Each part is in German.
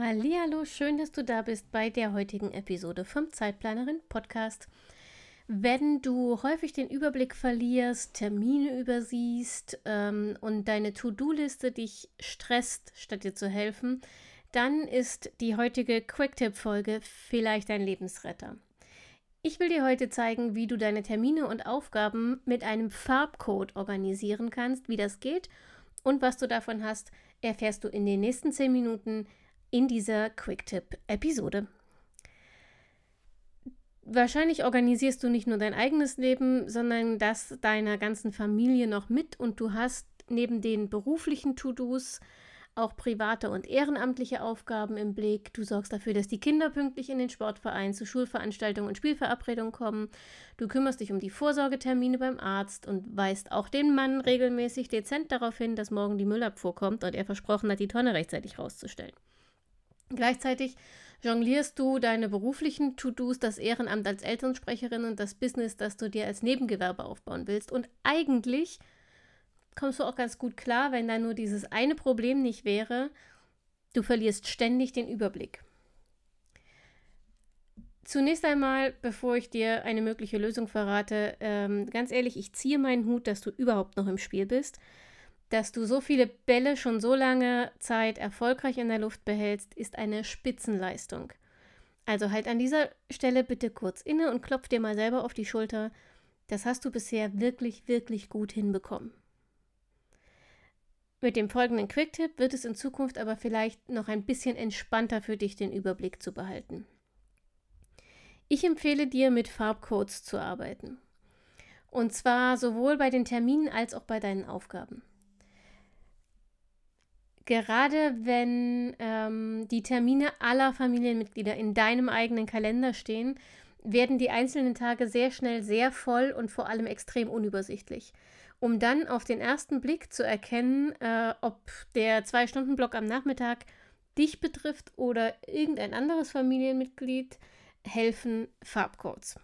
Hallo, schön, dass du da bist bei der heutigen Episode vom Zeitplanerin Podcast. Wenn du häufig den Überblick verlierst, Termine übersiehst ähm, und deine To-Do-Liste dich stresst, statt dir zu helfen, dann ist die heutige Quick-Tip-Folge vielleicht dein Lebensretter. Ich will dir heute zeigen, wie du deine Termine und Aufgaben mit einem Farbcode organisieren kannst. Wie das geht und was du davon hast, erfährst du in den nächsten 10 Minuten in dieser Quick-Tip-Episode. Wahrscheinlich organisierst du nicht nur dein eigenes Leben, sondern das deiner ganzen Familie noch mit und du hast neben den beruflichen To-Dos auch private und ehrenamtliche Aufgaben im Blick. Du sorgst dafür, dass die Kinder pünktlich in den Sportverein, zu Schulveranstaltungen und Spielverabredungen kommen. Du kümmerst dich um die Vorsorgetermine beim Arzt und weist auch den Mann regelmäßig dezent darauf hin, dass morgen die Müllabfuhr kommt und er versprochen hat, die Tonne rechtzeitig rauszustellen. Gleichzeitig jonglierst du deine beruflichen To-Dos, das Ehrenamt als Elternsprecherin und das Business, das du dir als Nebengewerbe aufbauen willst. Und eigentlich kommst du auch ganz gut klar, wenn da nur dieses eine Problem nicht wäre, du verlierst ständig den Überblick. Zunächst einmal, bevor ich dir eine mögliche Lösung verrate, ähm, ganz ehrlich, ich ziehe meinen Hut, dass du überhaupt noch im Spiel bist dass du so viele Bälle schon so lange Zeit erfolgreich in der Luft behältst, ist eine Spitzenleistung. Also halt an dieser Stelle bitte kurz inne und klopf dir mal selber auf die Schulter. Das hast du bisher wirklich, wirklich gut hinbekommen. Mit dem folgenden Quick-Tipp wird es in Zukunft aber vielleicht noch ein bisschen entspannter für dich, den Überblick zu behalten. Ich empfehle dir, mit Farbcodes zu arbeiten. Und zwar sowohl bei den Terminen als auch bei deinen Aufgaben gerade wenn ähm, die Termine aller Familienmitglieder in deinem eigenen Kalender stehen, werden die einzelnen Tage sehr schnell sehr voll und vor allem extrem unübersichtlich. Um dann auf den ersten Blick zu erkennen, äh, ob der Zwei-Stunden-Block am Nachmittag dich betrifft oder irgendein anderes Familienmitglied, helfen Farbcodes.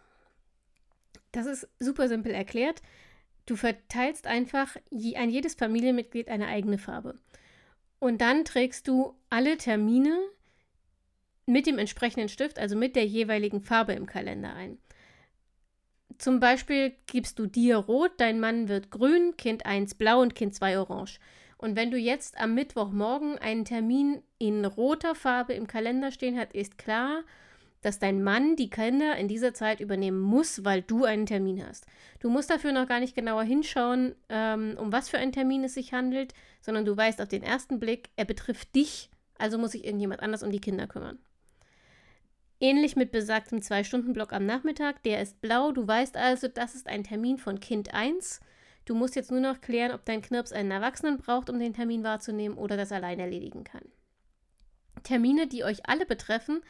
Das ist super simpel erklärt. Du verteilst einfach je, an jedes Familienmitglied eine eigene Farbe. Und dann trägst du alle Termine mit dem entsprechenden Stift, also mit der jeweiligen Farbe im Kalender ein. Zum Beispiel gibst du dir rot, dein Mann wird grün, Kind 1 blau und Kind 2 orange. Und wenn du jetzt am Mittwochmorgen einen Termin in roter Farbe im Kalender stehen hast, ist klar, dass dein Mann die Kinder in dieser Zeit übernehmen muss, weil du einen Termin hast. Du musst dafür noch gar nicht genauer hinschauen, ähm, um was für einen Termin es sich handelt, sondern du weißt auf den ersten Blick, er betrifft dich, also muss sich irgendjemand anders um die Kinder kümmern. Ähnlich mit besagtem Zwei-Stunden-Block am Nachmittag, der ist blau, du weißt also, das ist ein Termin von Kind 1. Du musst jetzt nur noch klären, ob dein Knirps einen Erwachsenen braucht, um den Termin wahrzunehmen oder das allein erledigen kann. Termine, die euch alle betreffen,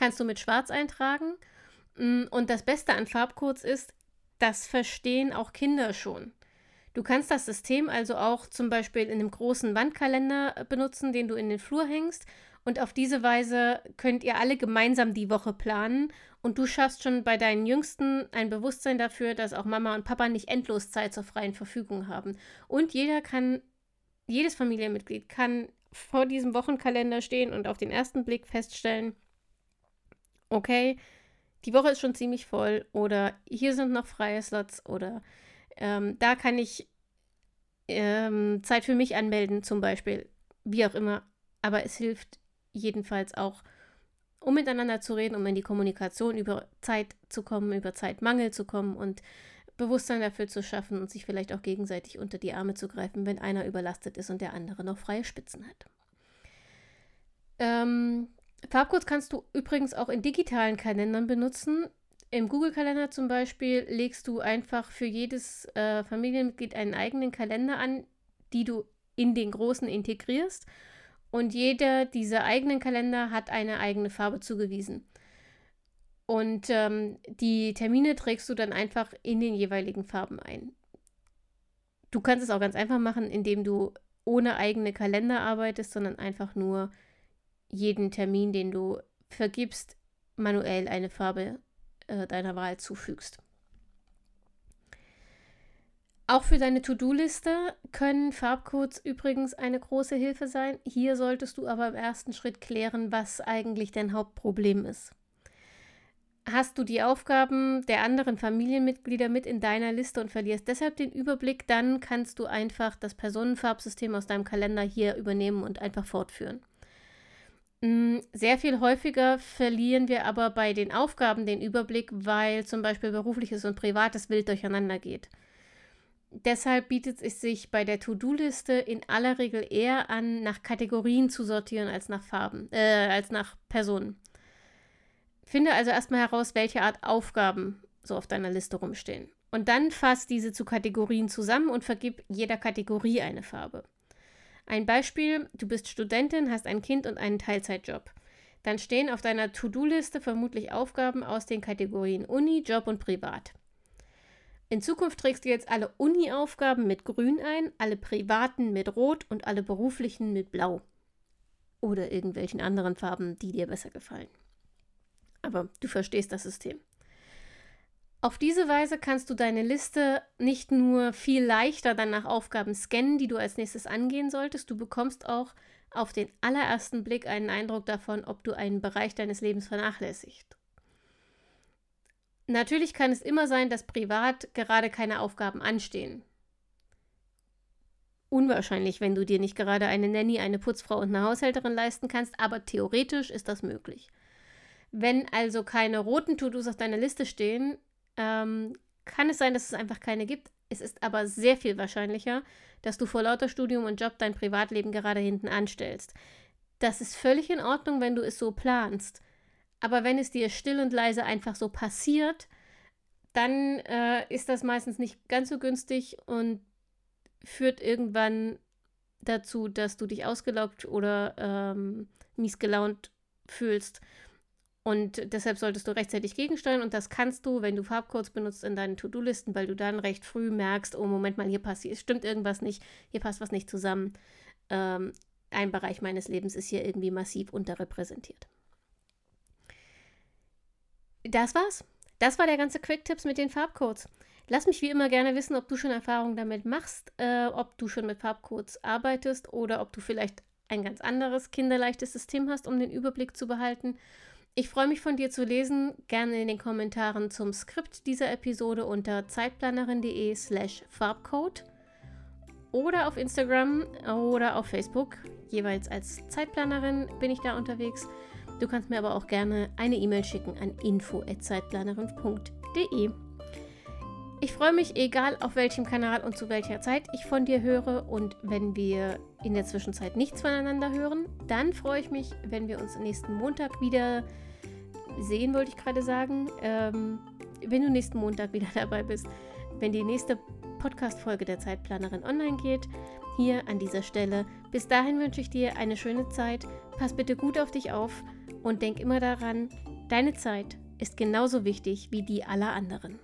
kannst du mit Schwarz eintragen. Mm, und das Beste an Farbcodes ist, das verstehen auch Kinder schon. Du kannst das System also auch zum Beispiel in einem großen Wandkalender äh, benutzen, den du in den Flur hängst. Und auf diese Weise könnt ihr alle gemeinsam die Woche planen. Und du schaffst schon bei deinen Jüngsten ein Bewusstsein dafür, dass auch Mama und Papa nicht endlos Zeit zur freien Verfügung haben. Und jeder kann, jedes Familienmitglied kann vor diesem Wochenkalender stehen und auf den ersten Blick feststellen, okay, die Woche ist schon ziemlich voll oder hier sind noch freie Slots oder ähm, da kann ich ähm, Zeit für mich anmelden zum Beispiel, wie auch immer. Aber es hilft jedenfalls auch, um miteinander zu reden, um in die Kommunikation über Zeit zu kommen, über Zeitmangel zu kommen und Bewusstsein dafür zu schaffen und sich vielleicht auch gegenseitig unter die Arme zu greifen, wenn einer überlastet ist und der andere noch freie Spitzen hat. Farbcodes kannst du übrigens auch in digitalen Kalendern benutzen. Im Google-Kalender zum Beispiel legst du einfach für jedes äh, Familienmitglied einen eigenen Kalender an, die du in den großen integrierst. Und jeder dieser eigenen Kalender hat eine eigene Farbe zugewiesen. Und ähm, die Termine trägst du dann einfach in den jeweiligen Farben ein. Du kannst es auch ganz einfach machen, indem du ohne eigene Kalender arbeitest, sondern einfach nur jeden Termin, den du vergibst, manuell eine Farbe äh, deiner Wahl zufügst. Auch für deine To-Do-Liste können Farbcodes übrigens eine große Hilfe sein. Hier solltest du aber im ersten Schritt klären, was eigentlich dein Hauptproblem ist. Hast du die Aufgaben der anderen Familienmitglieder mit in deiner Liste und verlierst deshalb den Überblick, dann kannst du einfach das Personenfarbsystem aus deinem Kalender hier übernehmen und einfach fortführen. Mm, sehr viel häufiger verlieren wir aber bei den Aufgaben den Überblick, weil zum Beispiel berufliches und privates wild durcheinander geht. Deshalb bietet es sich bei der To-Do-Liste in aller Regel eher an, nach Kategorien zu sortieren als nach Farben, äh, als nach Personen. Finde also erstmal heraus, welche Art Aufgaben so auf deiner Liste rumstehen. Und dann fass diese zu Kategorien zusammen und vergib jeder Kategorie eine Farbe. Ein Beispiel, du bist Studentin, hast ein Kind und einen Teilzeitjob. Dann stehen auf deiner To-Do-Liste vermutlich Aufgaben aus den Kategorien Uni, Job und Privat. In Zukunft trägst du jetzt alle Uni-Aufgaben mit Grün ein, alle privaten mit Rot und alle beruflichen mit Blau. Oder irgendwelchen anderen Farben, die dir besser gefallen. Aber du verstehst das System. Auf diese Weise kannst du deine Liste nicht nur viel leichter dann nach Aufgaben scannen, die du als nächstes angehen solltest, du bekommst auch auf den allerersten Blick einen Eindruck davon, ob du einen Bereich deines Lebens vernachlässigt. Natürlich kann es immer sein, dass privat gerade keine Aufgaben anstehen. Unwahrscheinlich, wenn du dir nicht gerade eine Nanny, eine Putzfrau und eine Haushälterin leisten kannst, aber theoretisch ist das möglich. Wenn also keine roten To-Dos auf deiner Liste stehen, ähm, kann es sein, dass es einfach keine gibt. Es ist aber sehr viel wahrscheinlicher, dass du vor lauter Studium und Job dein Privatleben gerade hinten anstellst. Das ist völlig in Ordnung, wenn du es so planst. Aber wenn es dir still und leise einfach so passiert, dann äh, ist das meistens nicht ganz so günstig und führt irgendwann dazu, dass du dich ausgelaugt oder ähm, mies gelaunt fühlst. Und deshalb solltest du rechtzeitig gegensteuern und das kannst du, wenn du Farbcodes benutzt in deinen To-Do-Listen, weil du dann recht früh merkst, oh Moment mal, hier passt, stimmt irgendwas nicht, hier passt was nicht zusammen. Ähm, ein Bereich meines Lebens ist hier irgendwie massiv unterrepräsentiert. Das war's. Das war der ganze Quick-Tipps mit den Farbcodes. Lass mich wie immer gerne wissen, ob du schon Erfahrungen damit machst, äh, ob du schon mit Farbcodes arbeitest oder ob du vielleicht ein ganz anderes kinderleichtes System hast, um den Überblick zu behalten. Ich freue mich von dir zu lesen, gerne in den Kommentaren zum Skript dieser Episode unter zeitplanerin.de slash Farbcode oder auf Instagram oder auf Facebook, jeweils als Zeitplanerin bin ich da unterwegs. Du kannst mir aber auch gerne eine E-Mail schicken an info@zeitplanerin.de. Ich freue mich, egal auf welchem Kanal und zu welcher Zeit ich von dir höre. Und wenn wir in der Zwischenzeit nichts voneinander hören, dann freue ich mich, wenn wir uns nächsten Montag wieder sehen, wollte ich gerade sagen. Ähm, wenn du nächsten Montag wieder dabei bist, wenn die nächste Podcast-Folge der Zeitplanerin online geht. Hier an dieser Stelle. Bis dahin wünsche ich dir eine schöne Zeit. Pass bitte gut auf dich auf und denk immer daran, deine Zeit ist genauso wichtig wie die aller anderen.